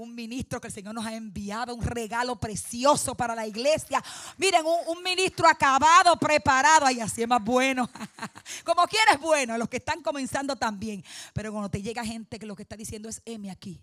un ministro que el Señor nos ha enviado, un regalo precioso para la iglesia. Miren, un, ministro acabado, preparado. Ay, así es más bueno. Como quieres, bueno, los que están comenzando también. Pero cuando te llega gente que lo que está diciendo es, heme aquí.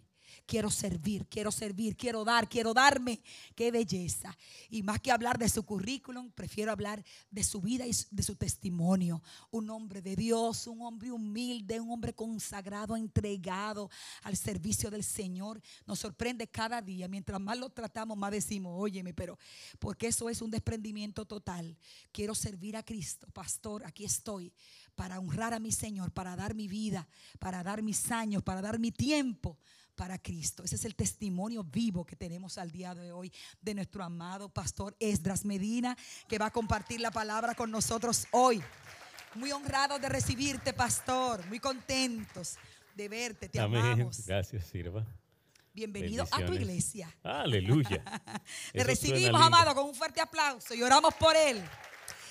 Quiero servir, quiero servir, quiero dar, quiero darme. Qué belleza. Y más que hablar de su currículum, prefiero hablar de su vida y de su testimonio. Un hombre de Dios, un hombre humilde, un hombre consagrado, entregado al servicio del Señor. Nos sorprende cada día. Mientras más lo tratamos, más decimos, óyeme, pero porque eso es un desprendimiento total. Quiero servir a Cristo. Pastor, aquí estoy para honrar a mi Señor, para dar mi vida, para dar mis años, para dar mi tiempo para Cristo. Ese es el testimonio vivo que tenemos al día de hoy de nuestro amado pastor Esdras Medina, que va a compartir la palabra con nosotros hoy. Muy honrado de recibirte, pastor. Muy contentos de verte. Te Amén. amamos. Gracias, sirva. Bienvenido a tu iglesia. Aleluya. Le Eso recibimos, amado, con un fuerte aplauso y oramos por él.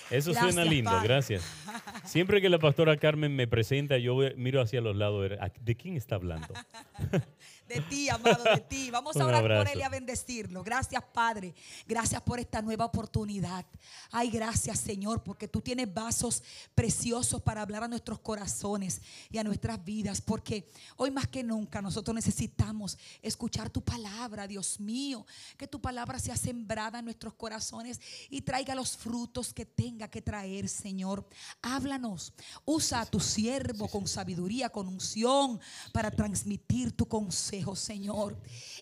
Eso Gracias, suena lindo, Padre. gracias. Siempre que la pastora Carmen me presenta, yo miro hacia los lados, a ver, ¿a- ¿de quién está hablando? De ti, amado, de ti. Vamos a orar por él y a bendecirlo. Gracias, Padre. Gracias por esta nueva oportunidad. Ay, gracias, Señor, porque tú tienes vasos preciosos para hablar a nuestros corazones y a nuestras vidas. Porque hoy más que nunca nosotros necesitamos escuchar tu palabra, Dios mío. Que tu palabra sea sembrada en nuestros corazones y traiga los frutos que tenga que traer, Señor. Háblanos. Usa a tu siervo con sabiduría, con unción, para transmitir tu consejo, Señor.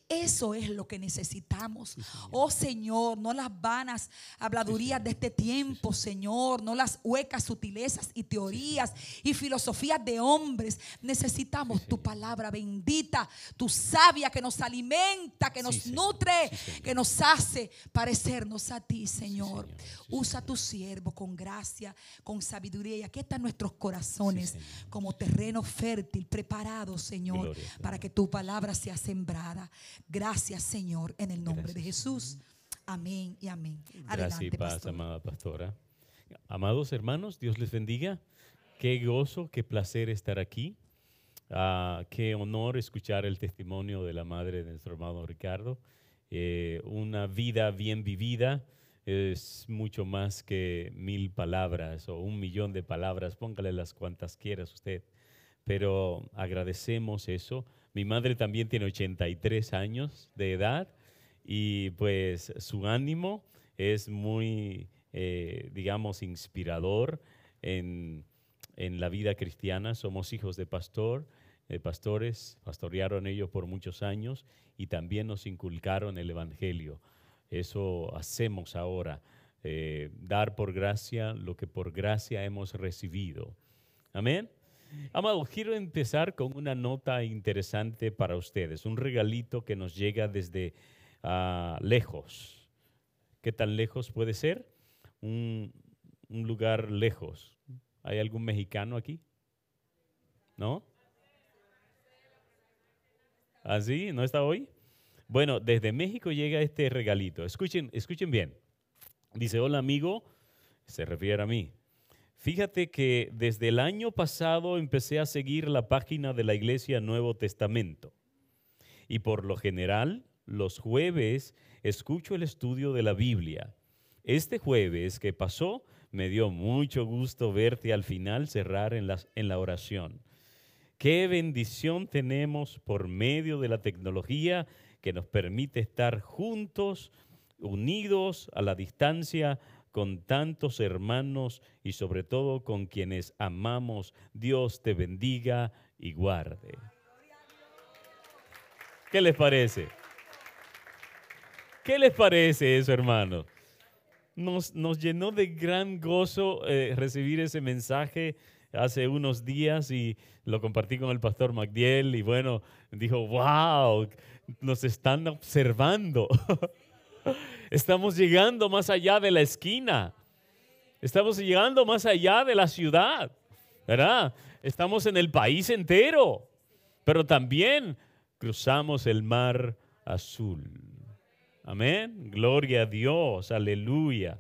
Eso es lo que necesitamos. Oh Señor, no las vanas habladurías de este tiempo, Señor, no las huecas sutilezas y teorías y filosofías de hombres. Necesitamos tu palabra bendita, tu sabia que nos alimenta, que nos Sí, nutre, Sí, que nos hace parecernos a ti, Señor. Usa tu siervo con gracia, con sabiduría. Y aquí están nuestros corazones como terreno fértil, preparado, Señor, Gloria para que tu palabra sea sembrada. Gracias, Señor, en el nombre de Gracias. Jesús. Amén y amén. Gracias y Adelante, paz, pastor. amada pastora. Amados hermanos, Dios les bendiga. Qué gozo, qué placer estar aquí. Ah, qué honor escuchar el testimonio de la madre de nuestro hermano Ricardo. Eh, una vida bien vivida es mucho más que mil palabras o un millón de palabras. Póngale las cuantas quieras usted. Pero agradecemos eso. Mi madre también tiene 83 años de edad y pues su ánimo es muy, eh, digamos, inspirador en, en la vida cristiana. Somos hijos de pastor, de pastores, pastorearon ellos por muchos años y también nos inculcaron el Evangelio. Eso hacemos ahora, eh, dar por gracia lo que por gracia hemos recibido. Amén. Amado, quiero empezar con una nota interesante para ustedes, un regalito que nos llega desde ah, lejos. ¿Qué tan lejos puede ser? Un, un lugar lejos. ¿Hay algún mexicano aquí? ¿No? ¿Así? ¿No está hoy? Bueno, desde México llega este regalito. Escuchen, escuchen bien. Dice, hola amigo, se refiere a mí. Fíjate que desde el año pasado empecé a seguir la página de la Iglesia Nuevo Testamento. Y por lo general, los jueves escucho el estudio de la Biblia. Este jueves que pasó, me dio mucho gusto verte al final cerrar en, las- en la oración. Qué bendición tenemos por medio de la tecnología que nos permite estar juntos, unidos a la distancia, con tantos hermanos y sobre todo con quienes amamos. Dios te bendiga y guarde. ¿Qué les parece? ¿Qué les parece eso, hermano? Nos, nos llenó de gran gozo eh, recibir ese mensaje hace unos días y lo compartí con el pastor Magdiel y bueno, dijo, wow, nos están observando. Estamos llegando más allá de la esquina. Estamos llegando más allá de la ciudad. ¿verdad? Estamos en el país entero, pero también cruzamos el mar azul. Amén. Gloria a Dios. Aleluya.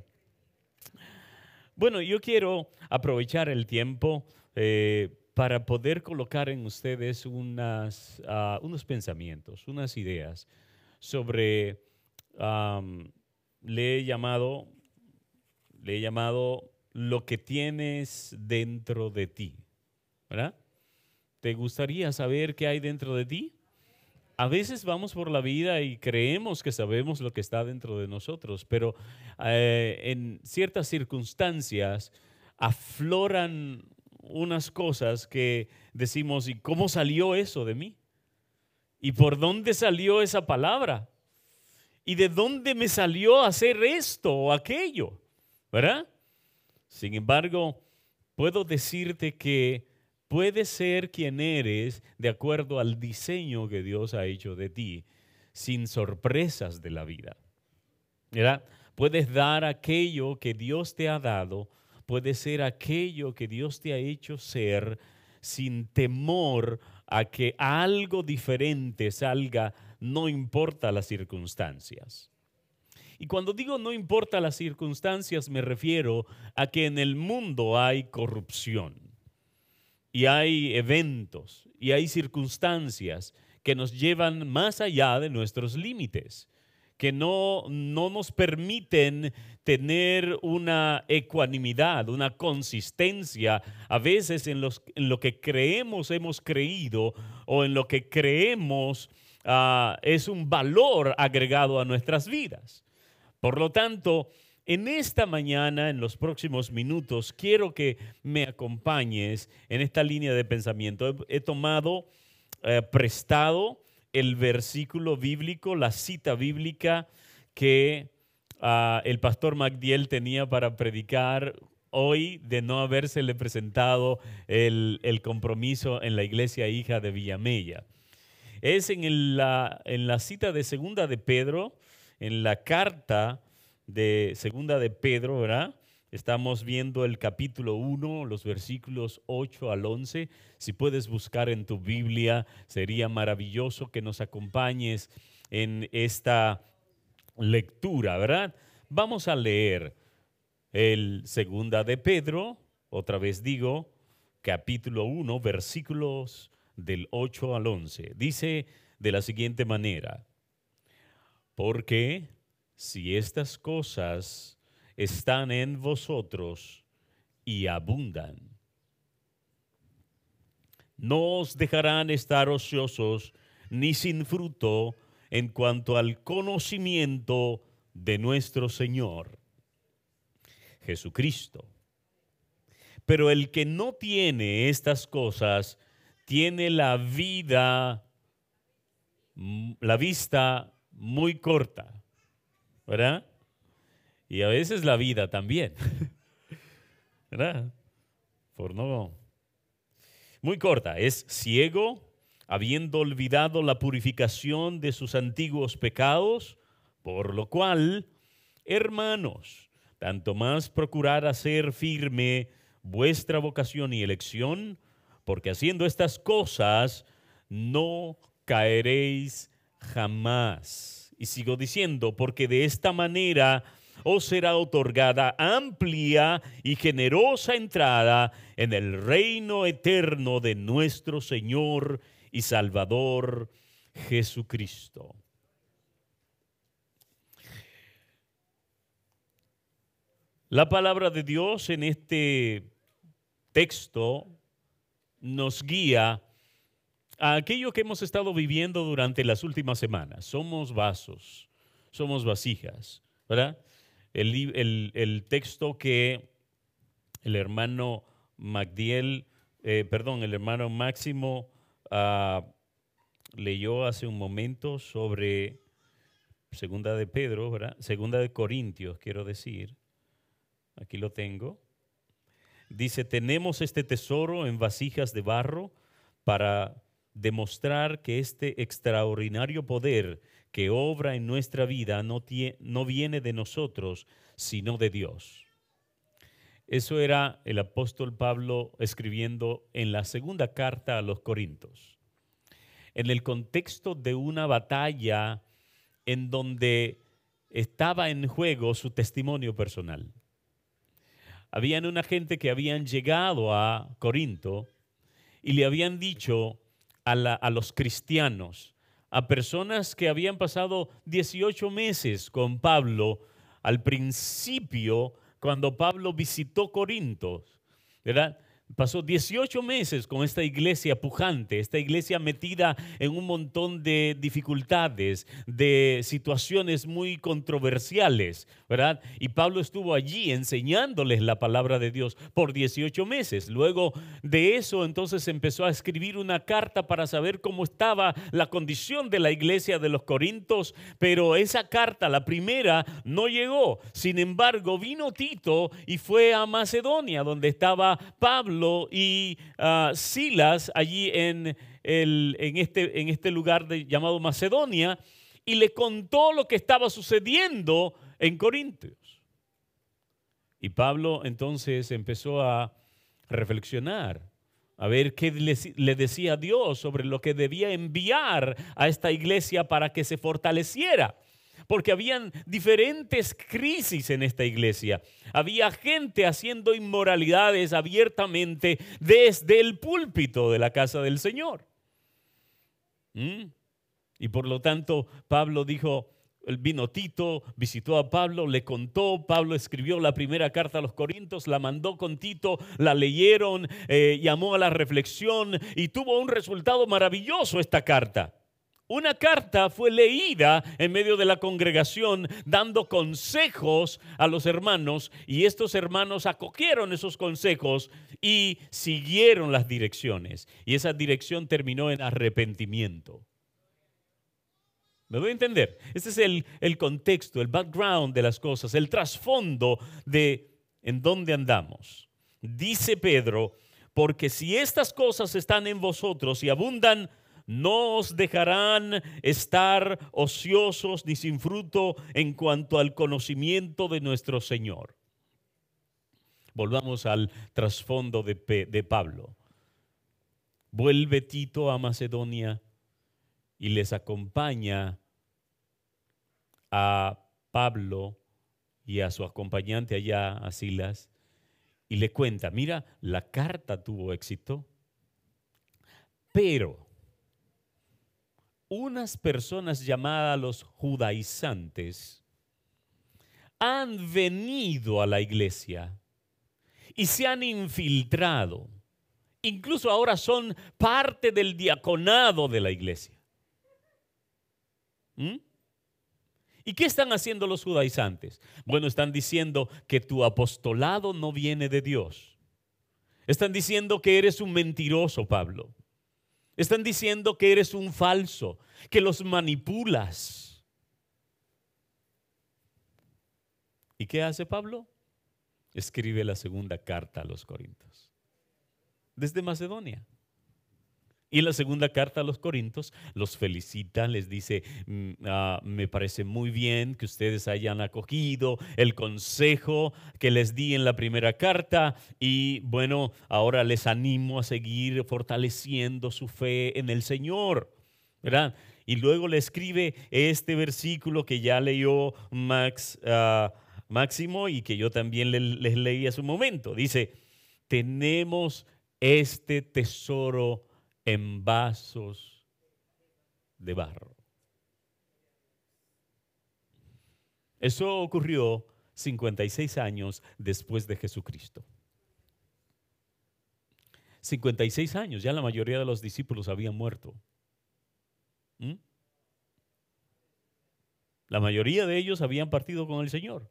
Bueno, yo quiero aprovechar el tiempo eh, para poder colocar en ustedes ah, unos pensamientos, unas ideas sobre, le he llamado, le he llamado lo que tienes dentro de ti. ¿Verdad? ¿Te gustaría saber qué hay dentro de ti? a veces vamos por la vida y creemos que sabemos lo que está dentro de nosotros, pero eh, en ciertas circunstancias afloran unas cosas que decimos, ¿y cómo salió eso de mí? ¿Y por dónde salió esa palabra? ¿Y de dónde me salió hacer esto o aquello? ¿Verdad? Sin embargo, puedo decirte que puedes ser quien eres de acuerdo al diseño que Dios ha hecho de ti, sin sorpresas de la vida. ¿verdad? Puedes dar aquello que Dios te ha dado, puede ser aquello que Dios te ha hecho ser sin temor a que algo diferente salga, no importa las circunstancias. Y cuando digo no importa las circunstancias, me refiero a que en el mundo hay corrupción y hay eventos y hay circunstancias que nos llevan más allá de nuestros límites, que no, no nos permiten tener una ecuanimidad, una consistencia, a veces en, en lo que creemos hemos creído o en lo que creemos ah, es un valor agregado a nuestras vidas. Por lo tanto, en esta mañana, en los próximos minutos, quiero que me acompañes en esta línea de pensamiento. He, tomado eh, prestado el versículo bíblico, la cita bíblica que ah, el pastor Magdiel tenía para predicar hoy de no habérsele presentado el, compromiso en la iglesia hija de Villamella. Es en la, en la cita de segunda de Pedro, en la carta de Segunda de Pedro, ¿verdad? Estamos viendo el capítulo 1, los versículos 8 al 11. Si puedes buscar en tu Biblia, sería maravilloso que nos acompañes en esta lectura, ¿verdad? Vamos a leer el Segunda de Pedro, otra vez digo, capítulo 1, versículos del 8 al 11. Dice de la siguiente manera, porque si estas cosas están en vosotros y abundan, no os dejarán estar ociosos ni sin fruto en cuanto al conocimiento de nuestro Señor Jesucristo. Pero el que no tiene estas cosas, tiene la vida, la vista muy corta ¿verdad? Y a veces la vida también, ¿verdad? Por no. Muy corta, es ciego, habiendo olvidado la purificación de sus antiguos pecados, por lo cual, hermanos, tanto más procurad hacer firme vuestra vocación y elección, porque haciendo estas cosas no caeréis jamás. Y sigo diciendo, porque de esta manera os será otorgada amplia y generosa entrada en el reino eterno de nuestro Señor y Salvador Jesucristo. La palabra de Dios en este texto nos guía a aquello que hemos estado viviendo durante las últimas semanas. Somos vasos, somos vasijas, ¿verdad? El, texto que el hermano Magdiel, eh, perdón, el hermano Máximo ah, leyó hace un momento sobre Segunda de Pedro, ¿verdad? Segunda de Corintios, quiero decir. Aquí lo tengo. Dice, tenemos este tesoro en vasijas de barro para demostrar que este extraordinario poder que obra en nuestra vida no, no viene de nosotros, sino de Dios. Eso era el apóstol Pablo escribiendo en la segunda carta a los Corintios, en el contexto de una batalla en donde estaba en juego su testimonio personal. Habían una gente que habían llegado a Corinto y le habían dicho a, a los cristianos, a personas que habían pasado 18 meses con Pablo al principio, cuando Pablo visitó Corinto, ¿verdad? Pasó 18 meses con esta iglesia pujante, esta iglesia metida en un montón de dificultades, de situaciones muy controversiales, ¿verdad? Y Pablo estuvo allí enseñándoles la palabra de Dios por 18 meses. Luego de eso, entonces empezó a escribir una carta para saber cómo estaba la condición de la iglesia de los Corintios, pero esa carta, la primera, no llegó. Sin embargo, vino Tito y fue a Macedonia, donde estaba Pablo y ah, Silas allí en, el, en, este, en este lugar llamado Macedonia y le contó lo que estaba sucediendo en Corintios. Y Pablo entonces empezó a reflexionar, a ver qué le decía Dios sobre lo que debía enviar a esta iglesia para que se fortaleciera porque habían diferentes crisis en esta iglesia. Había gente haciendo inmoralidades abiertamente desde el púlpito de la casa del Señor. ¿Mm? Y por lo tanto, Pablo dijo, vino Tito, visitó a Pablo, le contó, Pablo escribió la primera carta a los Corintios, la mandó con Tito, la leyeron, eh, llamó a la reflexión y tuvo un resultado maravilloso esta carta. Una carta fue leída en medio de la congregación dando consejos a los hermanos y estos hermanos acogieron esos consejos y siguieron las direcciones. Y esa dirección terminó en arrepentimiento. ¿Me voy a entender? Este es el, el contexto, el background de las cosas, el trasfondo de en dónde andamos. Dice Pedro, porque si estas cosas están en vosotros y abundan, no os dejarán estar ociosos ni sin fruto en cuanto al conocimiento de nuestro Señor. Volvamos al trasfondo de, de Pablo. Vuelve Tito a Macedonia y les acompaña a Pablo y a su acompañante allá, a Silas, y le cuenta, mira, la carta tuvo éxito, pero unas personas llamadas los judaizantes han venido a la iglesia y se han infiltrado. Incluso ahora son parte del diaconado de la iglesia. ¿Mm? ¿Y qué están haciendo los judaizantes? Bueno, están diciendo que tu apostolado no viene de Dios. Están diciendo que eres un mentiroso, Pablo. Están diciendo que eres un falso, que los manipulas. ¿Y qué hace Pablo? Escribe la segunda carta a los Corintios. Desde Macedonia. Y la segunda carta a los Corintios los felicita, les dice, mm, ah, me parece muy bien que ustedes hayan acogido el consejo que les di en la primera carta y bueno, ahora les animo a seguir fortaleciendo su fe en el Señor, ¿verdad? Y luego le escribe este versículo que ya leyó Max, ah, Máximo y que yo también les leí a su momento. Dice, tenemos este tesoro en vasos de barro. Eso ocurrió 56 años después de Jesucristo. 56 años, ya la mayoría de los discípulos habían muerto. ¿Mm? La mayoría de ellos habían partido con el Señor.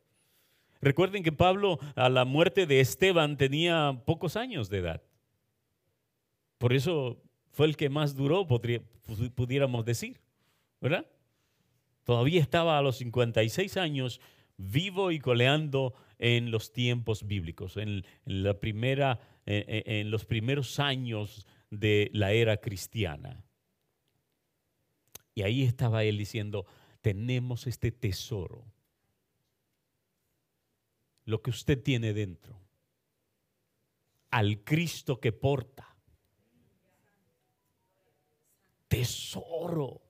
Recuerden que Pablo a la muerte de Esteban tenía pocos años de edad. Por eso fue el que más duró, pudiéramos decir, ¿verdad? Todavía estaba a los 56 años vivo y coleando en los tiempos bíblicos, en, la primera, en los primeros años de la era cristiana. Y ahí estaba él diciendo, tenemos este tesoro, lo que usted tiene dentro, al Cristo que porta. Tesoro.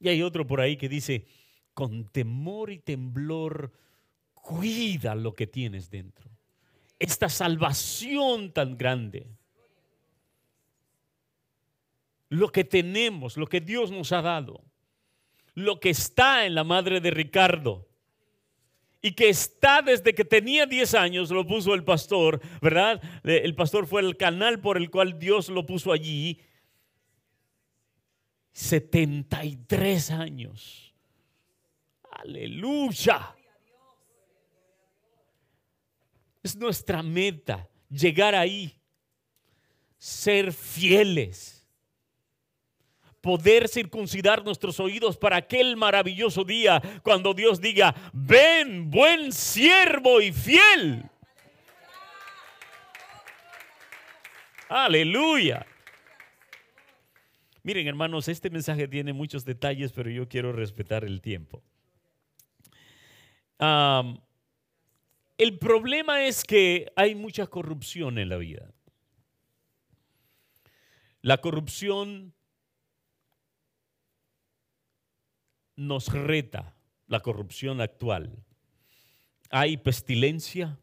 Y hay otro por ahí que dice, con temor y temblor, cuida lo que tienes dentro. Esta salvación tan grande. Lo que tenemos, lo que Dios nos ha dado. Lo que está en la madre de Ricardo y que está desde que tenía 10 años, lo puso el pastor, ¿verdad? El pastor fue el canal por el cual Dios lo puso allí. 73 años. Aleluya. Es nuestra meta llegar ahí, ser fieles poder circuncidar nuestros oídos para aquel maravilloso día cuando Dios diga, ven buen siervo y fiel. Aleluya. Miren hermanos, este mensaje tiene muchos detalles, pero yo quiero respetar el tiempo. el problema es que hay mucha corrupción en la vida. La corrupción nos reta la corrupción actual. Hay pestilencia,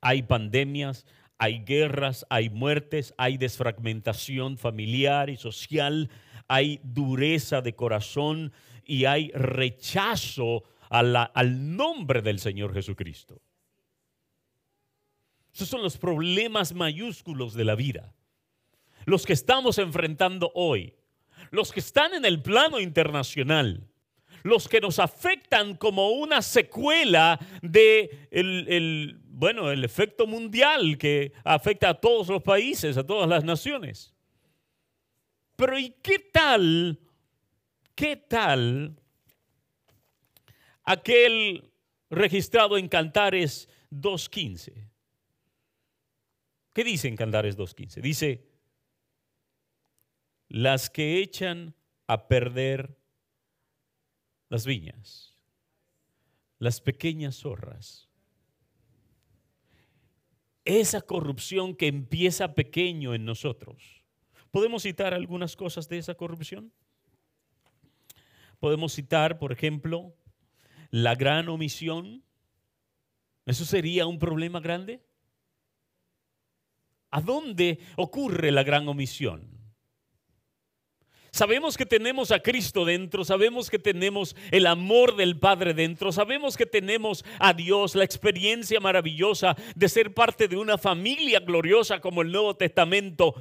hay pandemias, hay guerras, hay muertes, hay desfragmentación familiar y social, hay dureza de corazón y hay rechazo al nombre del Señor Jesucristo. Esos son los problemas mayúsculos de la vida, los que estamos enfrentando hoy los que están en el plano internacional, los que nos afectan como una secuela de el, bueno, el efecto mundial que afecta a todos los países, a todas las naciones. Pero ¿y qué tal? ¿Qué tal aquel registrado en Cantares 2.15? ¿Qué dice en Cantares 2.15? Dice, las que echan a perder las viñas, las pequeñas zorras. Esa corrupción que empieza pequeño en nosotros. ¿Podemos citar algunas cosas de esa corrupción? Podemos citar, por ejemplo, la gran omisión. ¿Eso sería un problema grande? ¿A dónde ocurre la gran omisión? Sabemos que tenemos a Cristo dentro, sabemos que tenemos el amor del Padre dentro, sabemos que tenemos a Dios, la experiencia maravillosa de ser parte de una familia gloriosa como el Nuevo Testamento.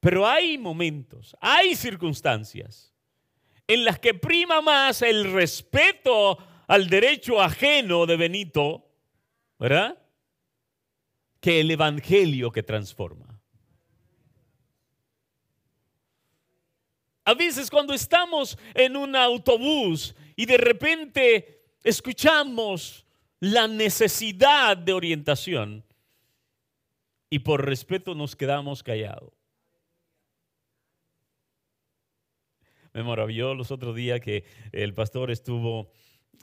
Pero hay momentos, hay circunstancias en las que prima más el respeto al derecho ajeno de Benito, ¿verdad? Que el Evangelio que transforma. A veces cuando estamos en un autobús y de repente escuchamos la necesidad de orientación y por respeto nos quedamos callados. Me maravilló los otros días que el pastor estuvo,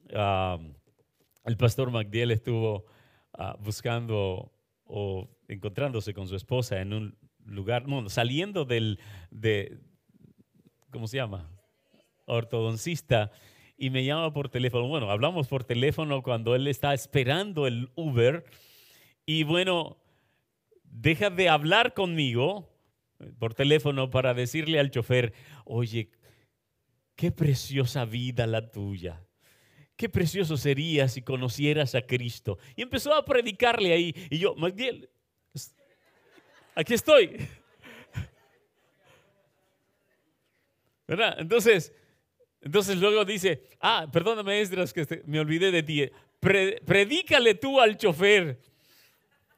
el pastor Magdiel estuvo ah, buscando o encontrándose con su esposa en un lugar, no, saliendo del, de, ¿cómo se llama? Ortodoncista. Y me llama por teléfono. Bueno, hablamos por teléfono cuando él está esperando el Uber. Y bueno, deja de hablar conmigo por teléfono para decirle al chofer, oye, qué preciosa vida la tuya. Qué precioso sería si conocieras a Cristo. Y empezó a predicarle ahí. Y yo, Magdiel, aquí estoy. Entonces, entonces luego dice, ah, perdóname Esdras que me olvidé de ti, predícale tú al chofer.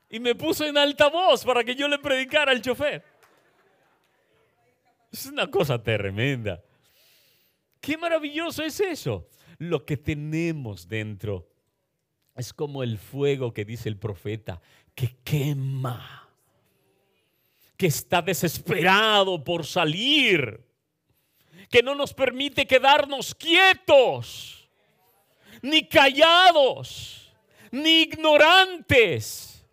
Y me puso en altavoz para que yo le predicara al chofer. Es una cosa tremenda. Qué maravilloso es eso. Lo que tenemos dentro es como el fuego que dice el profeta, que quema, que está desesperado por salir que no nos permite quedarnos quietos ni callados. ni ignorantes,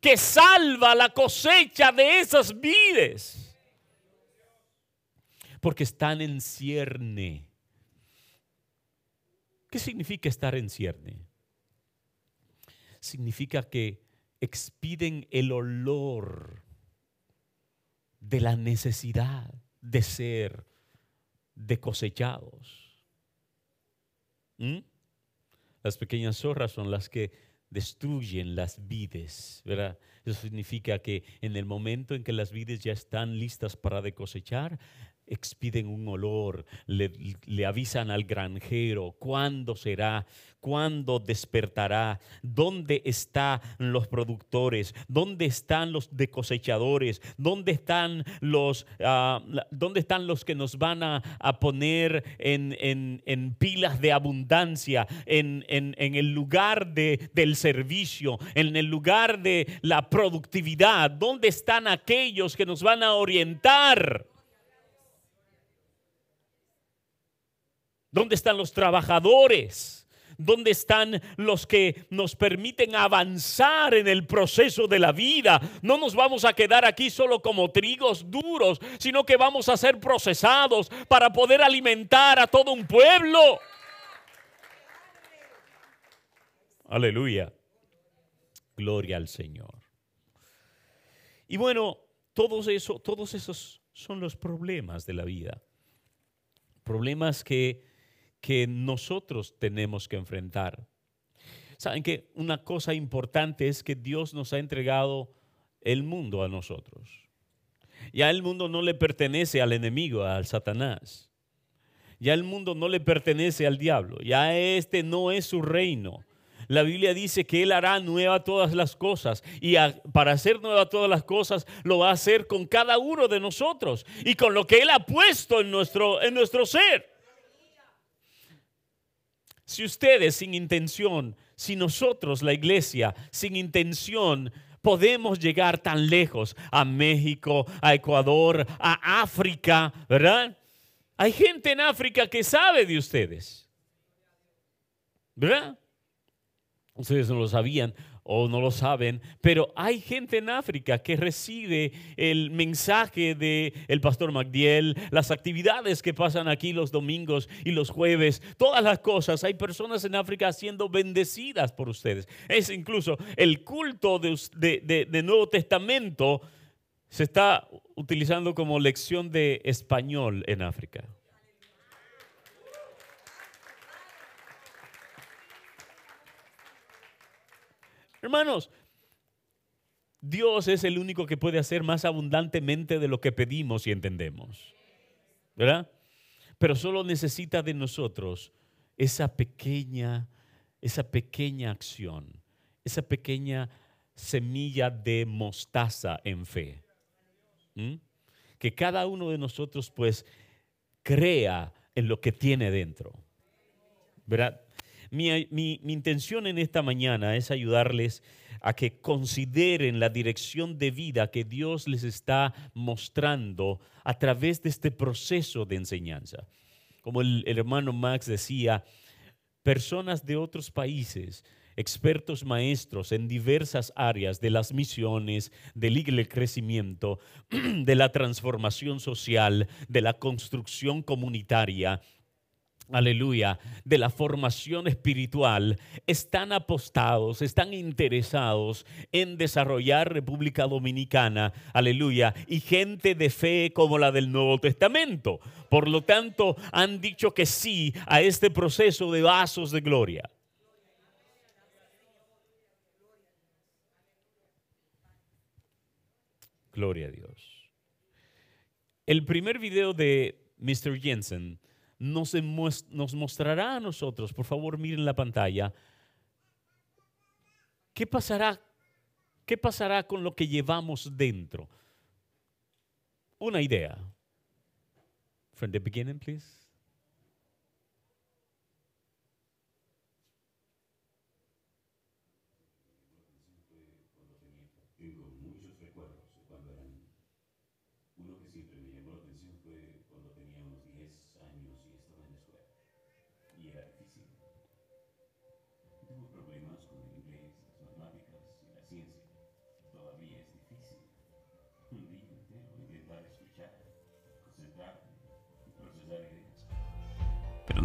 que salva la cosecha de esas vides, porque están en cierne. ¿Qué significa estar en cierne? Significa que expiden el olor de la necesidad de ser de cosechados. ¿Mm? Las pequeñas zorras son las que destruyen las vides, ¿verdad? Eso significa que en el momento en que las vides ya están listas para de cosechar, expiden un olor, le, avisan al granjero cuándo será, cuándo despertará, dónde están los productores, dónde están los de cosechadores, dónde están los, ah, dónde están los que nos van a, poner en, pilas de abundancia, en, el lugar de, del servicio, en el lugar de la productividad, dónde están aquellos que nos van a orientar. ¿Dónde están los trabajadores? ¿Dónde están los que nos permiten avanzar en el proceso de la vida? No nos vamos a quedar aquí solo como trigos duros, sino que vamos a ser procesados para poder alimentar a todo un pueblo. Aleluya. Gloria al Señor. Y bueno, todos, todos esos son los problemas de la vida. Problemas que que nosotros tenemos que enfrentar. Saben que una cosa importante es que Dios nos ha entregado el mundo a nosotros. Ya el mundo no le pertenece al enemigo, al Satanás. Ya el mundo no le pertenece al diablo. Ya este no es su reino. La Biblia dice que Él hará nueva todas las cosas y para hacer nueva todas las cosas lo va a hacer con cada uno de nosotros y con lo que Él ha puesto en nuestro, en nuestro ser. Si ustedes sin intención, si nosotros, la iglesia, sin intención, podemos llegar tan lejos a México, a Ecuador, a África, ¿verdad? Hay gente en África que sabe de ustedes, ¿verdad? Ustedes no lo sabían o no lo saben, pero hay gente en África que recibe el mensaje del el pastor Magdiel, las actividades que pasan aquí los domingos y los jueves, todas las cosas. Hay personas en África siendo bendecidas por ustedes. Es incluso el culto de, de Nuevo Testamento se está utilizando como lección de español en África. Hermanos, Dios es el único que puede hacer más abundantemente de lo que pedimos y entendemos. ¿Verdad? Pero solo necesita de nosotros esa pequeña, esa pequeña acción, esa pequeña semilla de mostaza en fe. Que cada uno de nosotros pues crea en lo que tiene dentro. ¿Verdad? Mi, intención en esta mañana es ayudarles a que consideren la dirección de vida que Dios les está mostrando a través de este proceso de enseñanza. Como el, el hermano Max decía, personas de otros países, expertos maestros en diversas áreas de las misiones, del crecimiento, de la transformación social, de la construcción comunitaria, aleluya, de la formación espiritual, están apostados, están interesados en desarrollar República Dominicana, aleluya, y gente de fe como la del Nuevo Testamento. Por lo tanto, han dicho que sí a este proceso de vasos de gloria. Gloria a Dios. El primer video de Mr. Jensen nos, nos mostrará a nosotros, por favor miren la pantalla, ¿qué pasará? ¿Qué pasará con lo que llevamos dentro? Una idea. From the beginning, please.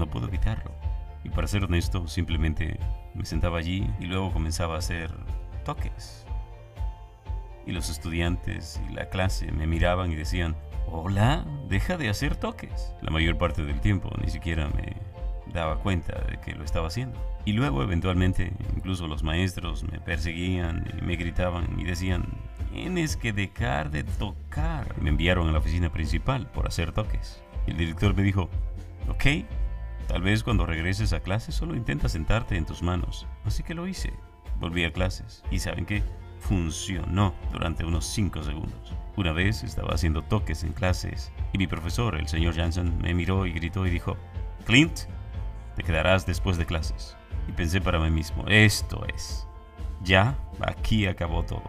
Puedo evitarlo. Y para ser honesto, simplemente me sentaba allí y luego comenzaba a hacer toques. Y los estudiantes y la clase me miraban y decían, hola, deja de hacer toques. La mayor parte del tiempo ni siquiera me daba cuenta de que lo estaba haciendo. Y luego eventualmente incluso los maestros me perseguían y me gritaban y decían, tienes que dejar de tocar. Me enviaron a la oficina principal por hacer toques. Y el director me dijo, ok, tal vez cuando regreses a clase solo intenta sentarte en tus manos. Así que lo hice. Volví a clases. ¿Y saben qué? Funcionó durante unos 5 segundos. Una vez estaba haciendo toques en clases y mi profesor, el señor Jansen, me miró y gritó y dijo, Clint, te quedarás después de clases. Y pensé para mí mismo, esto es. Ya, aquí acabó todo.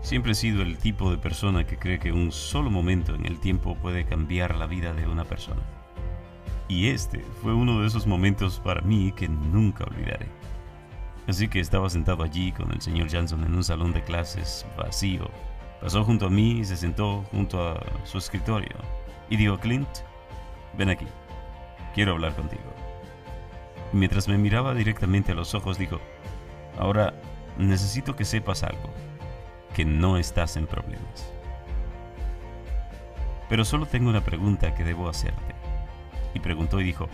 Siempre he sido el tipo de persona que cree que un solo momento en el tiempo puede cambiar la vida de una persona. Y este fue uno de esos momentos para mí que nunca olvidaré. Así que estaba sentado allí con el señor Johnson en un salón de clases vacío. Pasó junto a mí y se sentó junto a su escritorio. Y dijo, Clint, ven aquí, quiero hablar contigo. Y mientras me miraba directamente a los ojos, dijo, ahora necesito que sepas algo que no estás en problemas. Pero solo tengo una pregunta que debo hacerte. Y preguntó y dijo,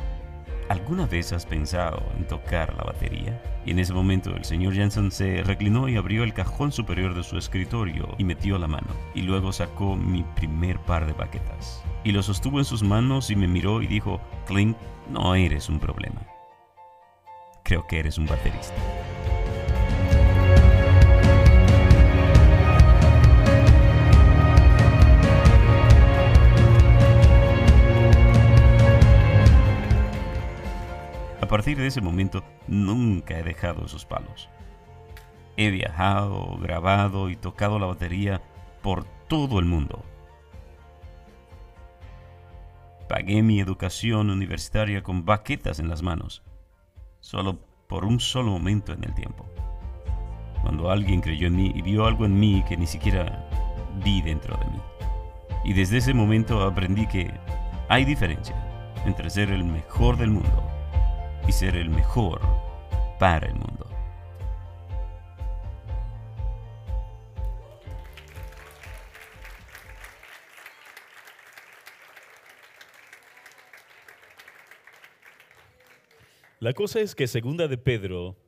¿alguna vez has pensado en tocar la batería? Y en ese momento el señor Jensen se reclinó y abrió el cajón superior de su escritorio y metió la mano. Y luego sacó mi primer par de baquetas. Y lo sostuvo en sus manos y me miró y dijo, Clint, no eres un problema. Creo que eres un baterista. Partir de ese momento nunca he dejado esos palos. He viajado, grabado y tocado la batería por todo el mundo. Pagué mi educación universitaria con baquetas en las manos, solo por un solo momento en el tiempo. Cuando alguien creyó en mí y vio algo en mí que ni siquiera vi dentro de mí. Y desde ese momento aprendí que hay diferencia entre ser el mejor del mundo y ser el mejor para el mundo. La cosa es que segunda de Pedro,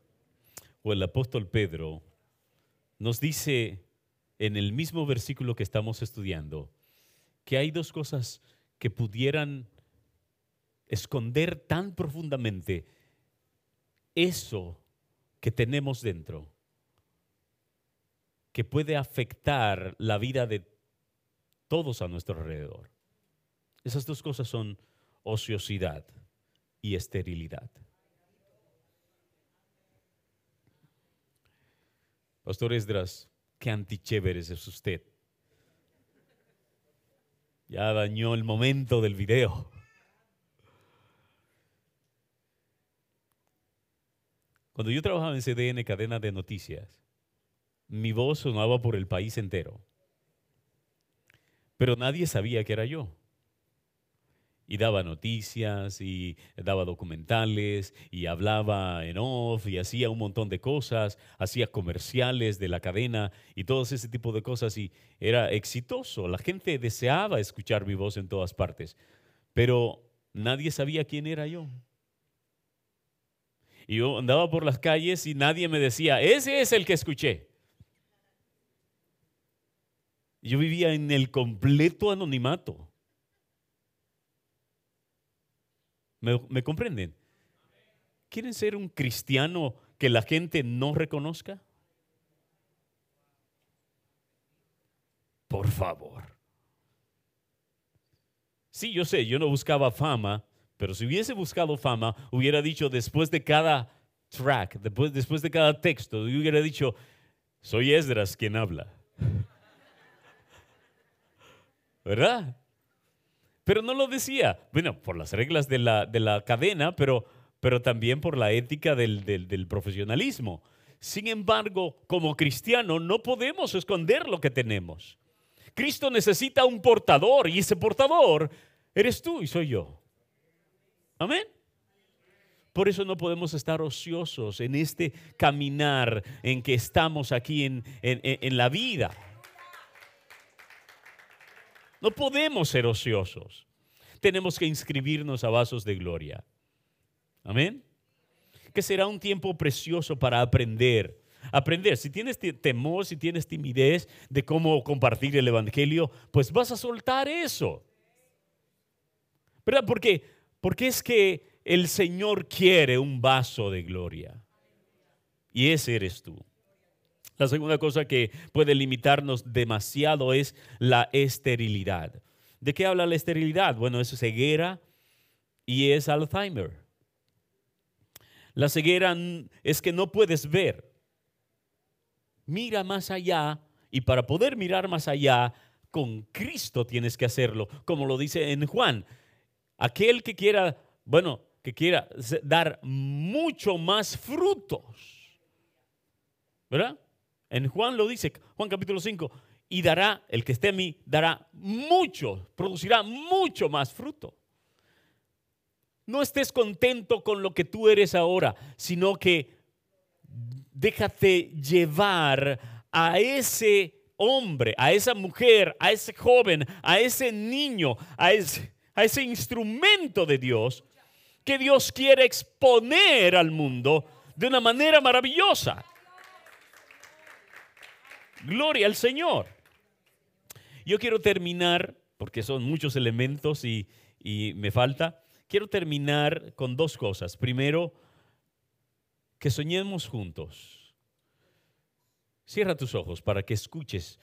o el apóstol Pedro, nos dice en el mismo versículo que estamos estudiando, que hay dos cosas que pudieran esconder tan profundamente eso que tenemos dentro, que puede afectar la vida de todos a nuestro alrededor. Esas dos cosas son ociosidad y esterilidad. Pastor Esdras, qué antichéveres es usted. Ya dañó el momento del video. Cuando yo trabajaba en CDN, cadena de noticias, mi voz sonaba por el país entero. Pero nadie sabía que era yo. Y daba noticias, y daba documentales, y hablaba en off, y hacía un montón de cosas, hacía comerciales de la cadena y todo ese tipo de cosas. Y era exitoso. La gente deseaba escuchar mi voz en todas partes. Pero nadie sabía quién era yo. Y yo andaba por las calles y nadie me decía, ese es el que escuché. Yo vivía en el completo anonimato. ¿Me, ¿Me, comprenden? ¿Quieren ser un cristiano que la gente no reconozca? Por favor. Sí, yo sé, yo no buscaba fama, pero si hubiese buscado fama, hubiera dicho después de cada track, después, de cada texto, hubiera dicho, soy Esdras quien habla. ¿Verdad? Pero no lo decía, bueno, por las reglas de la, de la cadena, pero, pero también por la ética del, del, del profesionalismo. Sin embargo, como cristiano no podemos esconder lo que tenemos. Cristo necesita un portador y ese portador eres tú y soy yo. Amén. Por eso no podemos estar ociosos en este caminar en que estamos aquí en, en- la vida. No podemos ser ociosos. Tenemos que inscribirnos a vasos de gloria. Amén. Que será un tiempo precioso para aprender. Aprender. Si tienes te- temor, si tienes timidez de cómo compartir el Evangelio, pues vas a soltar eso. ¿Verdad? Porque, porque es que el Señor quiere un vaso de gloria. Y ese eres tú. La segunda cosa que puede limitarnos demasiado es la esterilidad. ¿De qué habla la esterilidad? Bueno, es ceguera y es Alzheimer. La ceguera es que no puedes ver. Mira más allá y para poder mirar más allá, con Cristo tienes que hacerlo, como lo dice en Juan. Aquel que quiera, bueno, que quiera dar mucho más frutos. ¿Verdad? En Juan lo dice, Juan capítulo 5, y dará, el que esté en mí, dará mucho, producirá mucho más fruto. No estés contento con lo que tú eres ahora, sino que déjate llevar a ese hombre, a esa mujer, a ese joven, a ese niño, a ese, a ese instrumento de Dios que Dios quiere exponer al mundo de una manera maravillosa. Gloria al Señor. Yo quiero terminar, porque son muchos elementos y, y me falta, quiero terminar con dos cosas. Primero, que soñemos juntos. Cierra tus ojos para que escuches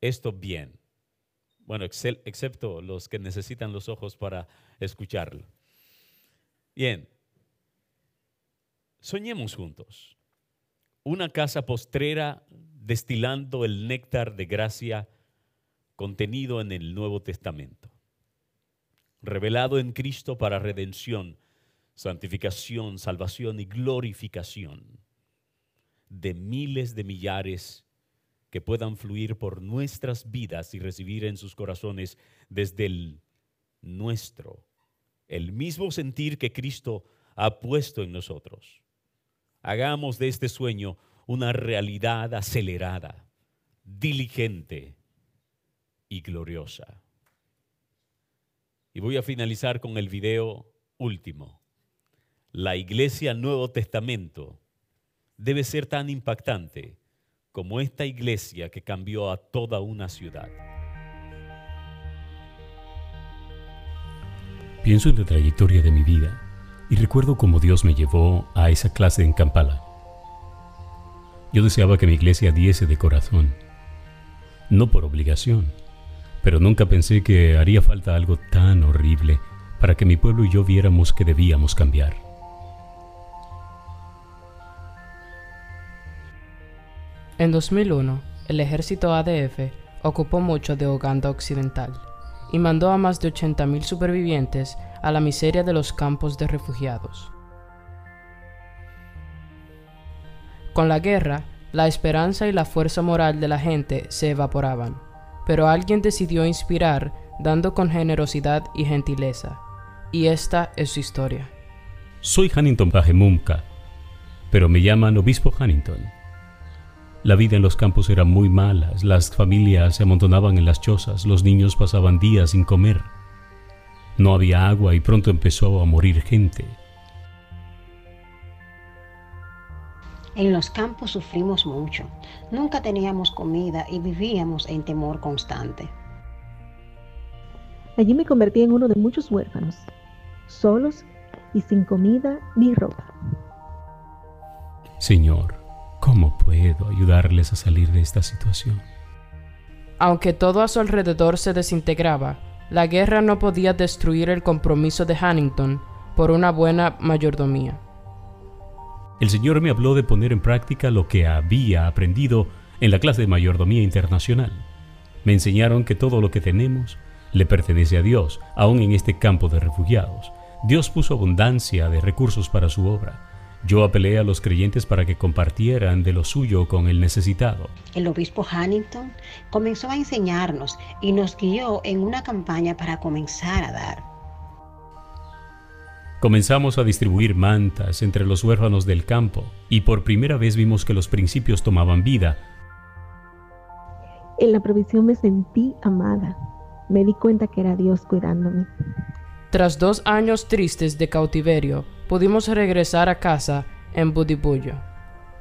esto bien. Bueno, excepto los que necesitan los ojos para escucharlo. Bien. Soñemos juntos. Una casa postrera destilando el néctar de gracia contenido en el Nuevo Testamento. Revelado en Cristo para redención, santificación, salvación y glorificación de miles de millares que puedan fluir por nuestras vidas y recibir en sus corazones desde el nuestro el mismo sentir que Cristo ha puesto en nosotros. Hagamos de este sueño una realidad acelerada, diligente y gloriosa. Y voy a finalizar con el video último. La iglesia Nuevo Testamento debe ser tan impactante como esta iglesia que cambió a toda una ciudad. Pienso en la trayectoria de mi vida y recuerdo cómo Dios me llevó a esa clase en Kampala. Yo deseaba que mi iglesia diese de corazón, no por obligación, pero nunca pensé que haría falta algo tan horrible para que mi pueblo y yo viéramos que debíamos cambiar. En 2001, el ejército ADF ocupó mucho de Uganda Occidental y mandó a más de 80.000 supervivientes a la miseria de los campos de refugiados. Con la guerra, la esperanza y la fuerza moral de la gente se evaporaban, pero alguien decidió inspirar dando con generosidad y gentileza, y esta es su historia. Soy Hannington Pajemumka, pero me llaman Obispo Hannington. La vida en los campos era muy mala, las familias se amontonaban en las chozas, los niños pasaban días sin comer. No había agua y pronto empezó a morir gente. En los campos sufrimos mucho. Nunca teníamos comida y vivíamos en temor constante. Allí me convertí en uno de muchos huérfanos, solos y sin comida ni ropa. Señor, ¿cómo puedo ayudarles a salir de esta situación? Aunque todo a su alrededor se desintegraba, la guerra no podía destruir el compromiso de Hannington por una buena mayordomía. El Señor me habló de poner en práctica lo que había aprendido en la clase de mayordomía internacional. Me enseñaron que todo lo que tenemos le pertenece a Dios, aún en este campo de refugiados. Dios puso abundancia de recursos para su obra. Yo apelé a los creyentes para que compartieran de lo suyo con el necesitado. El obispo Hannington comenzó a enseñarnos y nos guió en una campaña para comenzar a dar. Comenzamos a distribuir mantas entre los huérfanos del campo y por primera vez vimos que los principios tomaban vida. En la provisión me sentí amada. Me di cuenta que era Dios cuidándome. Tras dos años tristes de cautiverio, pudimos regresar a casa en Budibullo,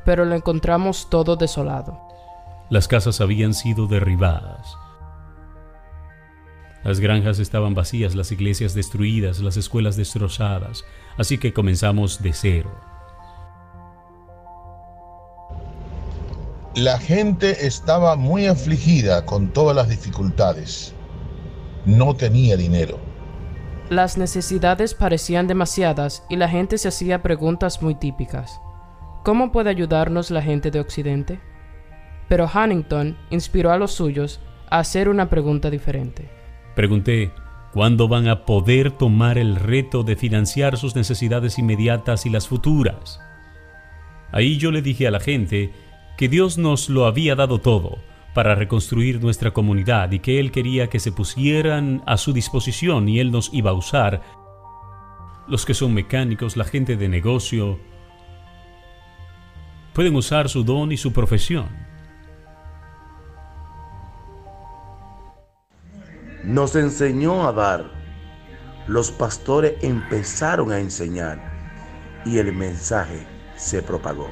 pero lo encontramos todo desolado. Las casas habían sido derribadas. Las granjas estaban vacías, las iglesias destruidas, las escuelas destrozadas, así que comenzamos de cero. La gente estaba muy afligida con todas las dificultades. No tenía dinero. Las necesidades parecían demasiadas y la gente se hacía preguntas muy típicas. ¿Cómo puede ayudarnos la gente de Occidente? Pero Huntington inspiró a los suyos a hacer una pregunta diferente. Pregunté, ¿cuándo van a poder tomar el reto de financiar sus necesidades inmediatas y las futuras? Ahí yo le dije a la gente que Dios nos lo había dado todo para reconstruir nuestra comunidad y que Él quería que se pusieran a su disposición y Él nos iba a usar. Los que son mecánicos, la gente de negocio, pueden usar su don y su profesión. Nos enseñó a dar. Los pastores empezaron a enseñar y el mensaje se propagó.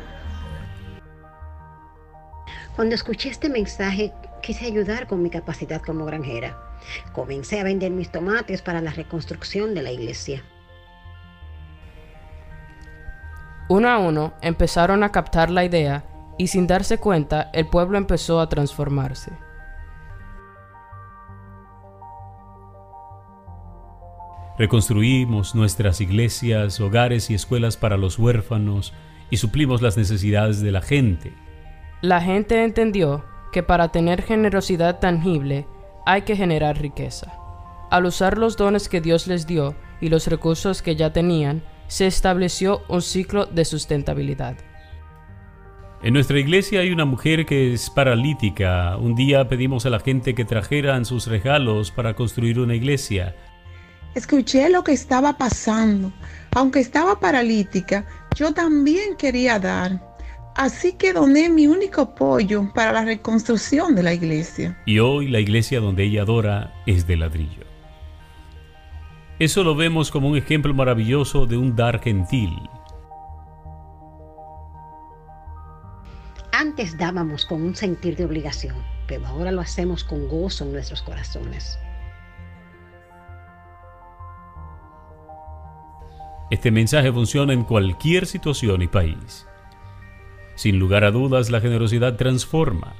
Cuando escuché este mensaje, quise ayudar con mi capacidad como granjera. Comencé a vender mis tomates para la reconstrucción de la iglesia. Uno a uno empezaron a captar la idea y sin darse cuenta el pueblo empezó a transformarse. Reconstruimos nuestras iglesias, hogares y escuelas para los huérfanos y suplimos las necesidades de la gente. La gente entendió que para tener generosidad tangible hay que generar riqueza. Al usar los dones que Dios les dio y los recursos que ya tenían, se estableció un ciclo de sustentabilidad. En nuestra iglesia hay una mujer que es paralítica. Un día pedimos a la gente que trajeran sus regalos para construir una iglesia. Escuché lo que estaba pasando. Aunque estaba paralítica, yo también quería dar. Así que doné mi único apoyo para la reconstrucción de la iglesia. Y hoy la iglesia donde ella adora es de ladrillo. Eso lo vemos como un ejemplo maravilloso de un dar gentil. Antes dábamos con un sentir de obligación, pero ahora lo hacemos con gozo en nuestros corazones. Este mensaje funciona en cualquier situación y país. Sin lugar a dudas, la generosidad transforma.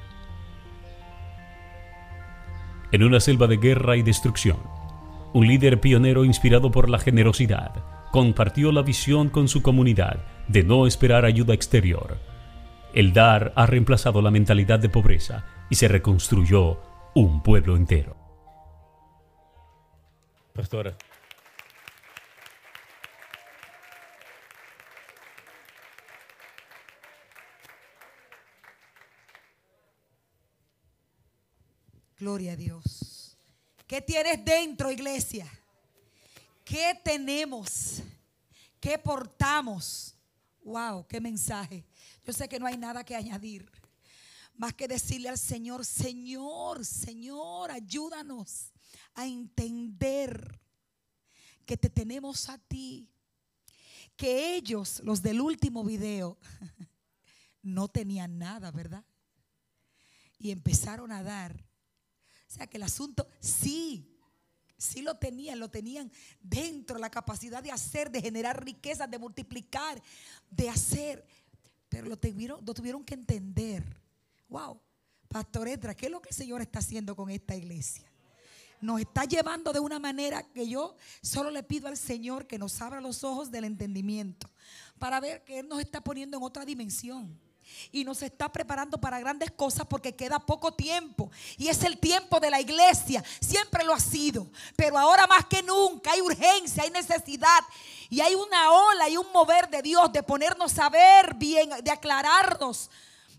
En una selva de guerra y destrucción, un líder pionero inspirado por la generosidad compartió la visión con su comunidad de no esperar ayuda exterior. El dar ha reemplazado la mentalidad de pobreza y se reconstruyó un pueblo entero. Pastora. Gloria a Dios. ¿Qué tienes dentro, iglesia? ¿Qué tenemos? ¿Qué portamos? Wow, qué mensaje. Yo sé que no hay nada que añadir. Más que decirle al Señor, Señor, Señor, ayúdanos a entender que te tenemos a ti. Que ellos, los del último video, no tenían nada, ¿verdad? Y empezaron a dar o sea que el asunto sí, sí lo tenían, lo tenían dentro, la capacidad de hacer, de generar riquezas, de multiplicar, de hacer. Pero lo tuvieron, lo tuvieron que entender. Wow, Pastor Edra, ¿qué es lo que el Señor está haciendo con esta iglesia? Nos está llevando de una manera que yo solo le pido al Señor que nos abra los ojos del entendimiento para ver que Él nos está poniendo en otra dimensión y nos está preparando para grandes cosas porque queda poco tiempo. Y es el tiempo de la iglesia. Siempre lo ha sido. Pero ahora más que nunca hay urgencia, hay necesidad. Y hay una ola y un mover de Dios de ponernos a ver bien, de aclararnos,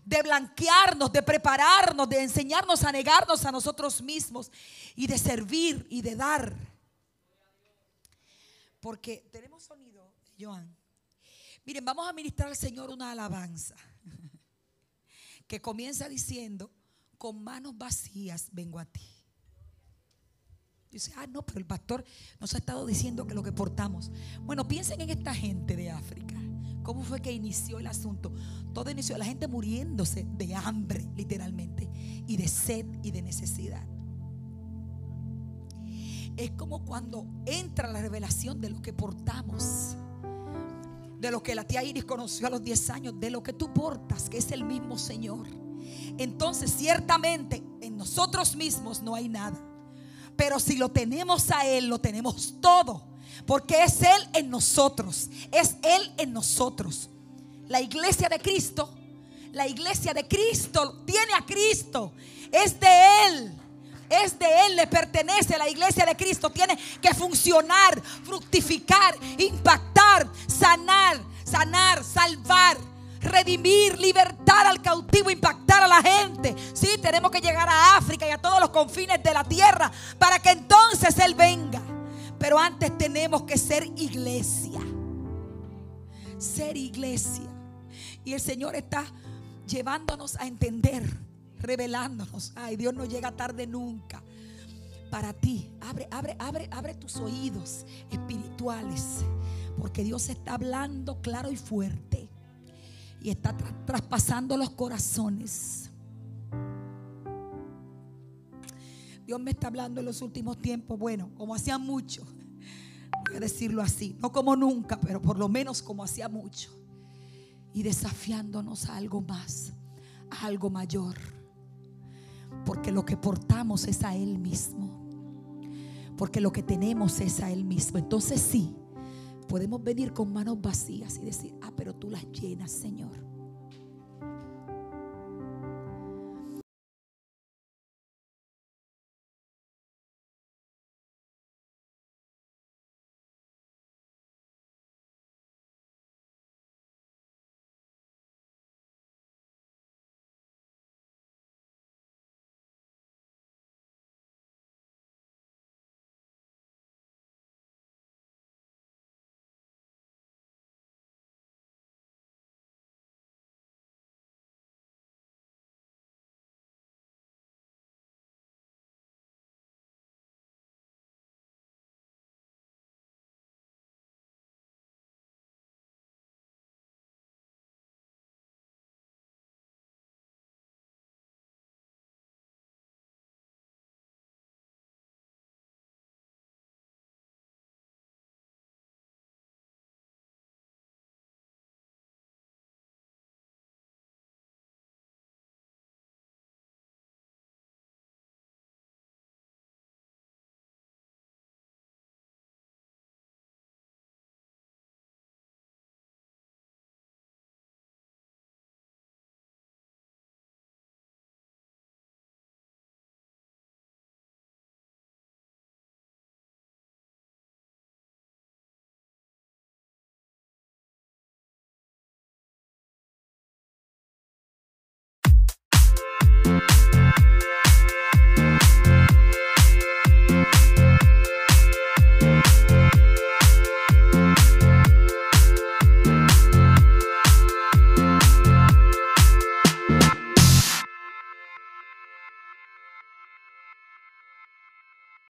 de blanquearnos, de prepararnos, de enseñarnos a negarnos a nosotros mismos y de servir y de dar. Porque tenemos sonido. Joan. Miren, vamos a ministrar al Señor una alabanza que comienza diciendo, con manos vacías vengo a ti. Dice, ah, no, pero el pastor nos ha estado diciendo que lo que portamos. Bueno, piensen en esta gente de África. ¿Cómo fue que inició el asunto? Todo inició, la gente muriéndose de hambre, literalmente, y de sed y de necesidad. Es como cuando entra la revelación de lo que portamos de lo que la tía Iris conoció a los 10 años, de lo que tú portas, que es el mismo Señor. Entonces, ciertamente, en nosotros mismos no hay nada. Pero si lo tenemos a Él, lo tenemos todo. Porque es Él en nosotros. Es Él en nosotros. La iglesia de Cristo, la iglesia de Cristo tiene a Cristo. Es de Él. Es de Él, le pertenece. La iglesia de Cristo tiene que funcionar, fructificar, impactar, sanar, sanar, salvar, redimir, libertar al cautivo, impactar a la gente. Sí, tenemos que llegar a África y a todos los confines de la tierra para que entonces Él venga. Pero antes tenemos que ser iglesia. Ser iglesia. Y el Señor está llevándonos a entender revelándonos. Ay, Dios no llega tarde nunca. Para ti, abre, abre, abre, abre tus oídos espirituales, porque Dios está hablando claro y fuerte y está traspasando los corazones. Dios me está hablando en los últimos tiempos, bueno, como hacía mucho, voy a decirlo así, no como nunca, pero por lo menos como hacía mucho, y desafiándonos a algo más, a algo mayor porque lo que portamos es a Él mismo. Porque lo que tenemos es a Él mismo. Entonces sí, podemos venir con manos vacías y decir, ah, pero tú las llenas, Señor.